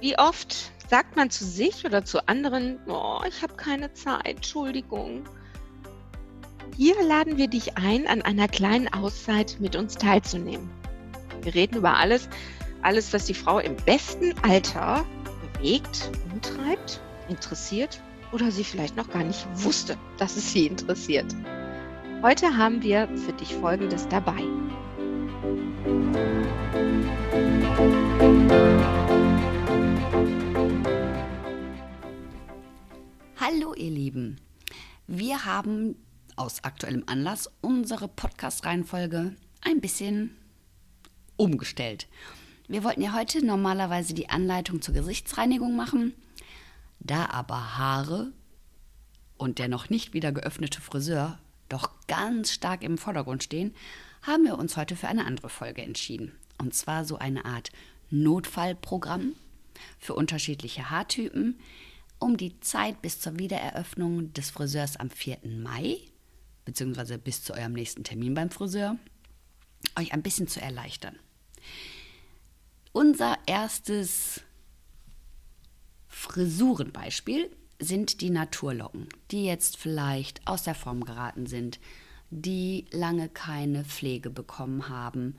Wie oft sagt man zu sich oder zu anderen, oh, ich habe keine Zeit, Entschuldigung. Hier laden wir dich ein, an einer kleinen Auszeit mit uns teilzunehmen. Wir reden über alles, alles, was die Frau im besten Alter bewegt, umtreibt, interessiert oder sie vielleicht noch gar nicht wusste, dass es sie interessiert. Heute haben wir für dich Folgendes dabei. Hallo ihr Lieben, wir haben aus aktuellem Anlass unsere Podcast-Reihenfolge ein bisschen umgestellt. Wir wollten ja heute normalerweise die Anleitung zur Gesichtsreinigung machen. Da aber Haare und der noch nicht wieder geöffnete Friseur doch ganz stark im Vordergrund stehen, haben wir uns heute für eine andere Folge entschieden. Und zwar so eine Art Notfallprogramm für unterschiedliche Haartypen, um die Zeit bis zur Wiedereröffnung des Friseurs am 4. Mai, beziehungsweise bis zu eurem nächsten Termin beim Friseur, euch ein bisschen zu erleichtern. Unser erstes Frisurenbeispiel sind die Naturlocken, die jetzt vielleicht aus der Form geraten sind, die lange keine Pflege bekommen haben,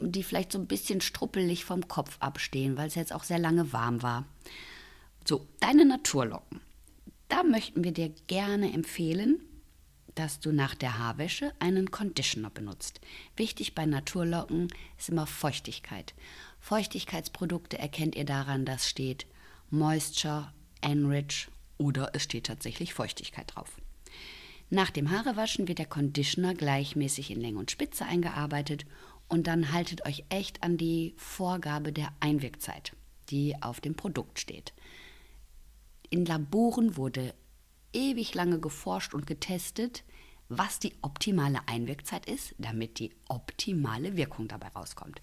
die vielleicht so ein bisschen struppelig vom Kopf abstehen, weil es jetzt auch sehr lange warm war. So, deine Naturlocken. Da möchten wir dir gerne empfehlen, dass du nach der Haarwäsche einen Conditioner benutzt. Wichtig bei Naturlocken ist immer Feuchtigkeit. Feuchtigkeitsprodukte erkennt ihr daran, dass steht Moisture, Enrich oder es steht tatsächlich Feuchtigkeit drauf. Nach dem Haarewaschen wird der Conditioner gleichmäßig in Länge und Spitze eingearbeitet und dann haltet euch echt an die Vorgabe der Einwirkzeit, die auf dem Produkt steht. In Laboren wurde ewig lange geforscht und getestet, was die optimale Einwirkzeit ist, damit die optimale Wirkung dabei rauskommt.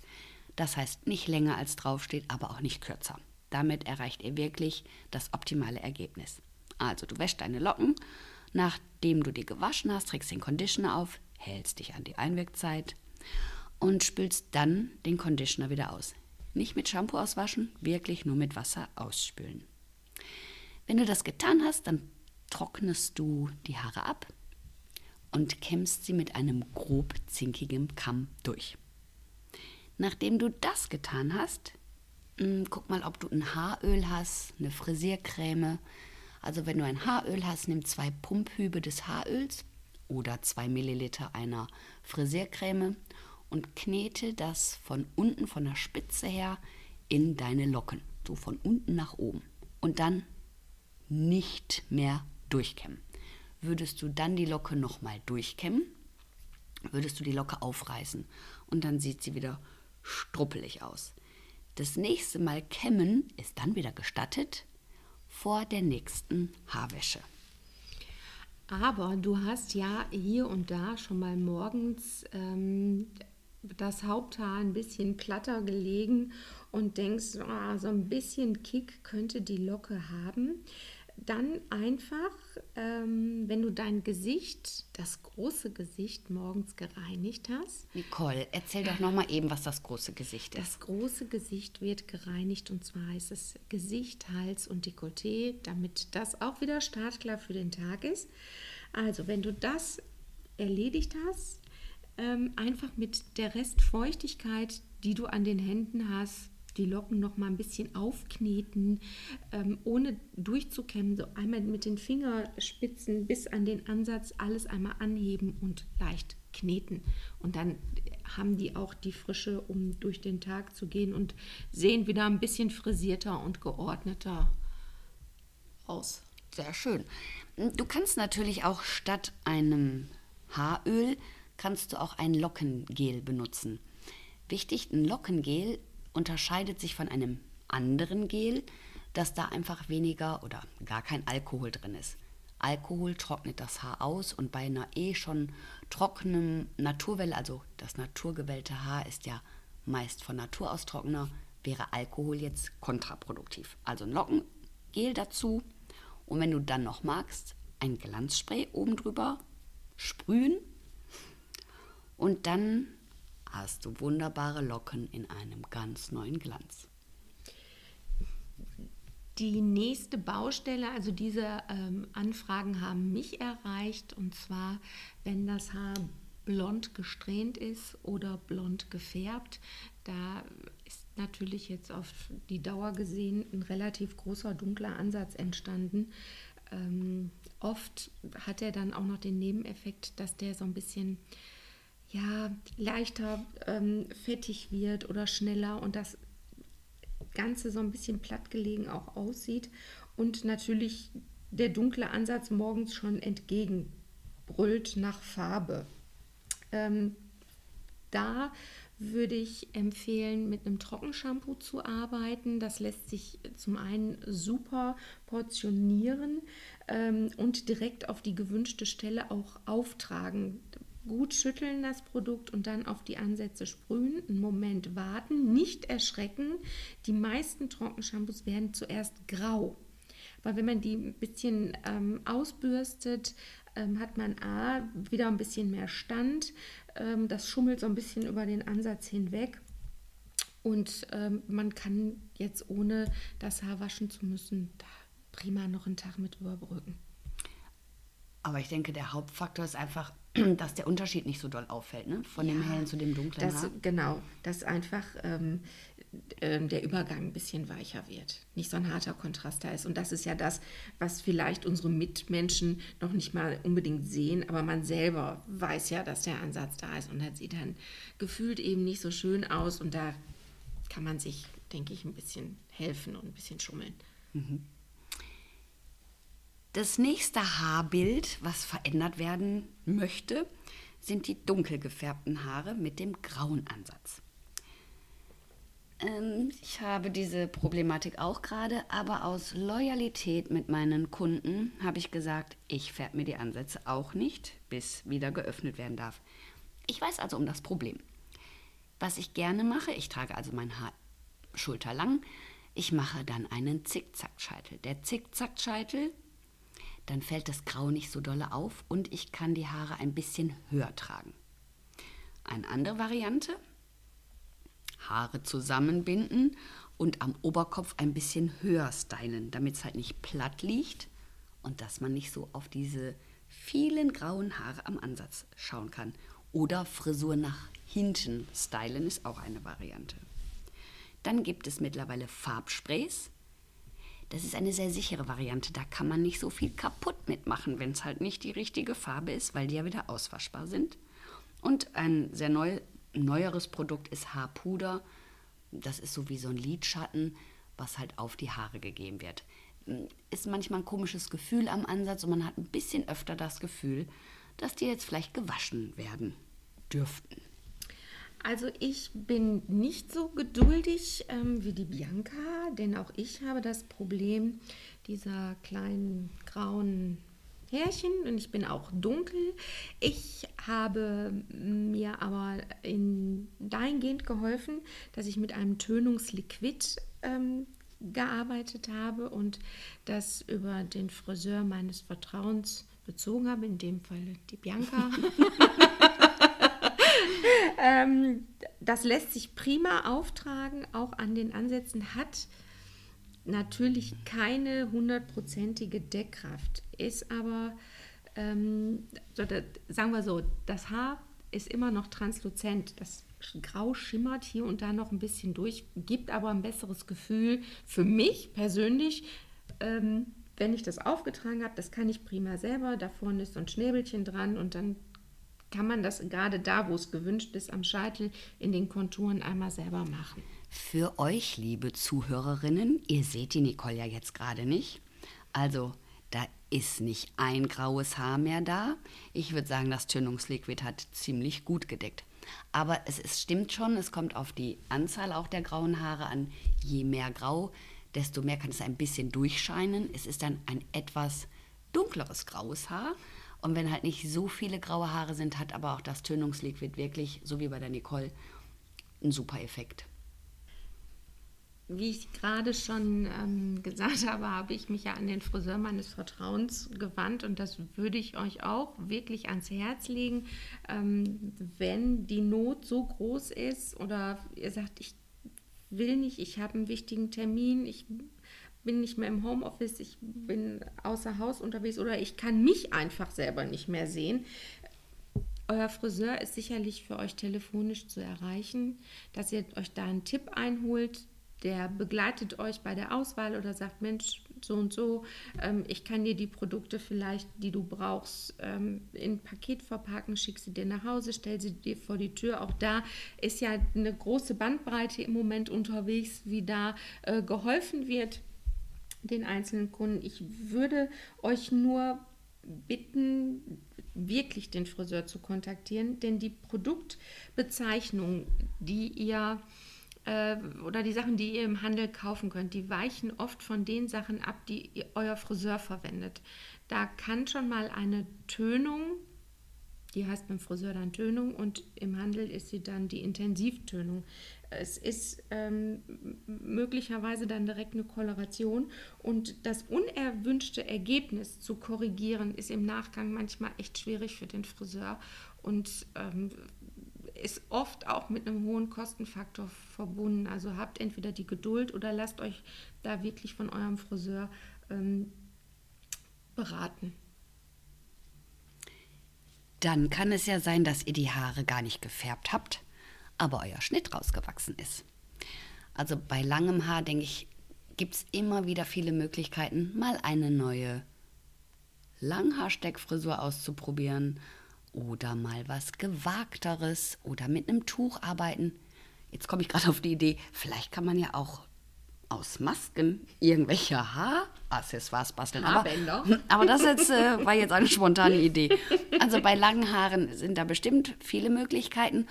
Das heißt nicht länger als draufsteht, aber auch nicht kürzer. Damit erreicht ihr wirklich das optimale Ergebnis. Also du wäschst deine Locken, nachdem du die gewaschen hast, trägst den Conditioner auf, hältst dich an die Einwirkzeit und spülst dann den Conditioner wieder aus. Nicht mit Shampoo auswaschen, wirklich nur mit Wasser ausspülen. Wenn du das getan hast, dann trocknest du die Haare ab und kämmst sie mit einem grob zinkigen Kamm durch. Nachdem du das getan hast, hm, guck mal, ob du ein Haaröl hast, eine Frisiercreme. Also wenn du ein Haaröl hast, nimm zwei Pumphübe des Haaröls oder zwei Milliliter einer Frisiercreme und knete das von unten, von der Spitze her, in deine Locken. So von unten nach oben. Und dann nicht mehr durchkämmen. Würdest du dann die Locke nochmal durchkämmen, würdest du die Locke aufreißen und dann sieht sie wieder struppelig aus. Das nächste Mal kämmen ist dann wieder gestattet vor der nächsten Haarwäsche. Aber du hast ja hier und da schon mal morgens ähm, das Haupthaar ein bisschen platter gelegen und denkst, oh, so ein bisschen Kick könnte die Locke haben dann einfach, ähm, wenn du dein Gesicht, das große Gesicht morgens gereinigt hast. Nicole, erzähl doch noch mal eben, was das große Gesicht ist. Das große Gesicht wird gereinigt und zwar heißt es Gesicht, Hals und Dekolleté, damit das auch wieder startklar für den Tag ist. Also, wenn du das erledigt hast, ähm, einfach mit der Restfeuchtigkeit, die du an den Händen hast, die Locken noch mal ein bisschen aufkneten, ähm, ohne durchzukämmen, so einmal mit den Fingerspitzen bis an den Ansatz alles einmal anheben und leicht kneten. Und dann haben die auch die Frische, um durch den Tag zu gehen und sehen wieder ein bisschen frisierter und geordneter aus. Sehr schön. Du kannst natürlich auch statt einem Haaröl kannst du auch ein Lockengel benutzen. Wichtig, ein Lockengel unterscheidet sich von einem anderen Gel, dass da einfach weniger oder gar kein Alkohol drin ist. Alkohol trocknet das Haar aus und bei einer eh schon trockenen Naturwelle, also das naturgewellte Haar ist ja meist von Natur aus trockener, wäre Alkohol jetzt kontraproduktiv. Also ein Lockengel dazu und wenn du dann noch magst, ein Glanzspray oben drüber sprühen und dann hast du wunderbare Locken in einem ganz neuen Glanz. Die nächste Baustelle, also diese ähm, Anfragen haben mich erreicht und zwar, wenn das Haar blond gesträhnt ist oder blond gefärbt, da ist natürlich jetzt auf die Dauer gesehen ein relativ großer dunkler Ansatz entstanden. Ähm, oft hat er dann auch noch den Nebeneffekt, dass der so ein bisschen ja, leichter ähm, fettig wird oder schneller und das Ganze so ein bisschen plattgelegen auch aussieht und natürlich der dunkle Ansatz morgens schon entgegenbrüllt nach Farbe. Ähm, da würde ich empfehlen, mit einem Trockenshampoo zu arbeiten. Das lässt sich zum einen super portionieren ähm, und direkt auf die gewünschte Stelle auch auftragen gut schütteln das Produkt und dann auf die Ansätze sprühen, einen Moment warten, nicht erschrecken. Die meisten Trockenshampoos werden zuerst grau. Aber wenn man die ein bisschen ähm, ausbürstet, ähm, hat man A, wieder ein bisschen mehr Stand. Ähm, das schummelt so ein bisschen über den Ansatz hinweg. Und ähm, man kann jetzt ohne das Haar waschen zu müssen, da prima noch einen Tag mit überbrücken. Aber ich denke, der Hauptfaktor ist einfach, dass der Unterschied nicht so doll auffällt, ne? von ja, dem hellen zu dem dunklen das, Haar. Genau, dass einfach ähm, äh, der Übergang ein bisschen weicher wird, nicht so ein harter Kontrast da ist. Und das ist ja das, was vielleicht unsere Mitmenschen noch nicht mal unbedingt sehen, aber man selber weiß ja, dass der Ansatz da ist und das sieht dann gefühlt eben nicht so schön aus und da kann man sich, denke ich, ein bisschen helfen und ein bisschen schummeln. Mhm. Das nächste Haarbild, was verändert werden möchte, sind die dunkel gefärbten Haare mit dem grauen Ansatz. Ähm, ich habe diese Problematik auch gerade, aber aus Loyalität mit meinen Kunden habe ich gesagt, ich färbe mir die Ansätze auch nicht, bis wieder geöffnet werden darf. Ich weiß also um das Problem. Was ich gerne mache, ich trage also mein Haar schulterlang, ich mache dann einen Zickzackscheitel. Der Zickzackscheitel dann fällt das Grau nicht so dolle auf und ich kann die Haare ein bisschen höher tragen. Eine andere Variante, Haare zusammenbinden und am Oberkopf ein bisschen höher stylen, damit es halt nicht platt liegt und dass man nicht so auf diese vielen grauen Haare am Ansatz schauen kann. Oder Frisur nach hinten stylen ist auch eine Variante. Dann gibt es mittlerweile Farbsprays, das ist eine sehr sichere Variante. Da kann man nicht so viel kaputt mitmachen, wenn es halt nicht die richtige Farbe ist, weil die ja wieder auswaschbar sind. Und ein sehr neu, neueres Produkt ist Haarpuder. Das ist so wie so ein Lidschatten, was halt auf die Haare gegeben wird. Ist manchmal ein komisches Gefühl am Ansatz und man hat ein bisschen öfter das Gefühl, dass die jetzt vielleicht gewaschen werden dürften. Also ich bin nicht so geduldig ähm, wie die Bianca, denn auch ich habe das Problem dieser kleinen grauen Härchen und ich bin auch dunkel. Ich habe mir aber in dahingehend geholfen, dass ich mit einem Tönungsliquid ähm, gearbeitet habe und das über den Friseur meines Vertrauens bezogen habe, in dem Fall die Bianca. ähm, das lässt sich prima auftragen, auch an den Ansätzen, hat natürlich keine hundertprozentige Deckkraft, ist aber, ähm, sagen wir so, das Haar ist immer noch transluzent. Das Grau schimmert hier und da noch ein bisschen durch, gibt aber ein besseres Gefühl für mich persönlich. Ähm, wenn ich das aufgetragen habe, das kann ich prima selber. Da vorne ist so ein Schnäbelchen dran und dann kann man das gerade da, wo es gewünscht ist, am Scheitel in den Konturen einmal selber machen. Für euch, liebe Zuhörerinnen, ihr seht die Nicole ja jetzt gerade nicht. Also, da ist nicht ein graues Haar mehr da. Ich würde sagen, das Tönungsliquid hat ziemlich gut gedeckt. Aber es, es stimmt schon, es kommt auf die Anzahl auch der grauen Haare an. Je mehr grau, desto mehr kann es ein bisschen durchscheinen. Es ist dann ein etwas dunkleres graues Haar. Und wenn halt nicht so viele graue Haare sind, hat aber auch das Tönungsliquid wirklich, so wie bei der Nicole, einen super Effekt. Wie ich gerade schon ähm, gesagt habe, habe ich mich ja an den Friseur meines Vertrauens gewandt und das würde ich euch auch wirklich ans Herz legen, ähm, wenn die Not so groß ist oder ihr sagt, ich will nicht, ich habe einen wichtigen Termin, ich bin nicht mehr im Homeoffice, ich bin außer Haus unterwegs oder ich kann mich einfach selber nicht mehr sehen. Euer Friseur ist sicherlich für euch telefonisch zu erreichen, dass ihr euch da einen Tipp einholt, der begleitet euch bei der Auswahl oder sagt, Mensch, so und so, ähm, ich kann dir die Produkte vielleicht, die du brauchst, ähm, in Paket verpacken, schick sie dir nach Hause, stell sie dir vor die Tür. Auch da ist ja eine große Bandbreite im Moment unterwegs, wie da äh, geholfen wird den einzelnen Kunden. Ich würde euch nur bitten, wirklich den Friseur zu kontaktieren, denn die Produktbezeichnung, die ihr äh, oder die Sachen, die ihr im Handel kaufen könnt, die weichen oft von den Sachen ab, die ihr, euer Friseur verwendet. Da kann schon mal eine Tönung, die heißt beim Friseur dann Tönung und im Handel ist sie dann die Intensivtönung. Es ist ähm, möglicherweise dann direkt eine Koloration und das unerwünschte Ergebnis zu korrigieren ist im Nachgang manchmal echt schwierig für den Friseur und ähm, ist oft auch mit einem hohen Kostenfaktor verbunden. Also habt entweder die Geduld oder lasst euch da wirklich von eurem Friseur ähm, beraten. Dann kann es ja sein, dass ihr die Haare gar nicht gefärbt habt, aber euer Schnitt rausgewachsen ist. Also bei langem Haar, denke ich, gibt es immer wieder viele Möglichkeiten, mal eine neue Langhaarsteckfrisur auszuprobieren oder mal was Gewagteres oder mit einem Tuch arbeiten. Jetzt komme ich gerade auf die Idee, vielleicht kann man ja auch aus Masken irgendwelche Haaraccessoires basteln. Aber, aber das jetzt, äh, war jetzt eine spontane Idee. Also bei langen Haaren sind da bestimmt viele Möglichkeiten.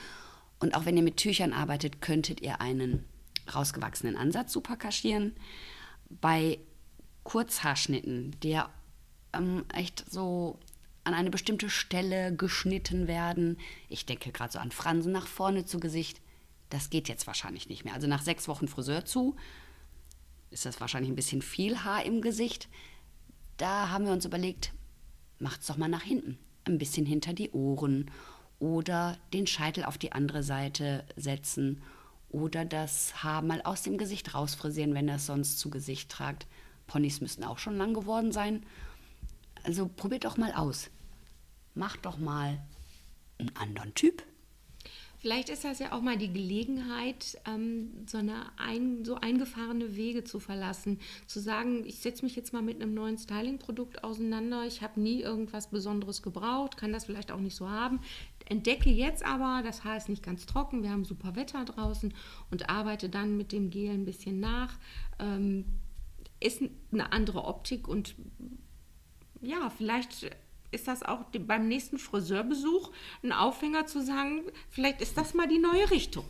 Und auch wenn ihr mit Tüchern arbeitet, könntet ihr einen rausgewachsenen Ansatz super kaschieren. Bei Kurzhaarschnitten, der ähm, echt so an eine bestimmte Stelle geschnitten werden. Ich denke gerade so an Fransen nach vorne zu Gesicht. Das geht jetzt wahrscheinlich nicht mehr. Also nach sechs Wochen Friseur zu ist das wahrscheinlich ein bisschen viel Haar im Gesicht. Da haben wir uns überlegt, macht's doch mal nach hinten. Ein bisschen hinter die Ohren oder den Scheitel auf die andere Seite setzen oder das Haar mal aus dem Gesicht rausfrisieren, wenn das sonst zu Gesicht tragt. Ponys müssten auch schon lang geworden sein. Also probiert doch mal aus. Macht doch mal einen anderen Typ. Vielleicht ist das ja auch mal die Gelegenheit, ähm, so, eine ein, so eingefahrene Wege zu verlassen. Zu sagen, ich setze mich jetzt mal mit einem neuen Styling-Produkt auseinander. Ich habe nie irgendwas Besonderes gebraucht, kann das vielleicht auch nicht so haben. Entdecke jetzt aber, das Haar ist nicht ganz trocken, wir haben super Wetter draußen und arbeite dann mit dem Gel ein bisschen nach. Ähm, ist eine andere Optik und ja, vielleicht ist das auch beim nächsten Friseurbesuch ein Aufhänger zu sagen, vielleicht ist das mal die neue Richtung.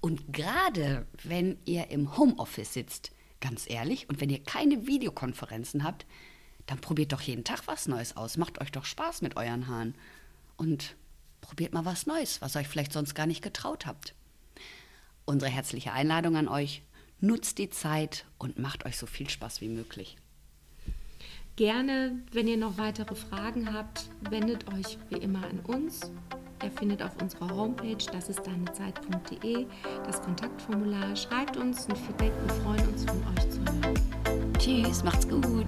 Und gerade wenn ihr im Homeoffice sitzt, ganz ehrlich, und wenn ihr keine Videokonferenzen habt, dann probiert doch jeden Tag was Neues aus. Macht euch doch Spaß mit euren Haaren. Und probiert mal was Neues, was euch vielleicht sonst gar nicht getraut habt. Unsere herzliche Einladung an euch, nutzt die Zeit und macht euch so viel Spaß wie möglich. Gerne, wenn ihr noch weitere Fragen habt, wendet euch wie immer an uns. Ihr findet auf unserer Homepage, das ist deinezeit.de, das Kontaktformular. Schreibt uns ein Feedback, wir freuen uns von euch zu hören. Tschüss, macht's gut.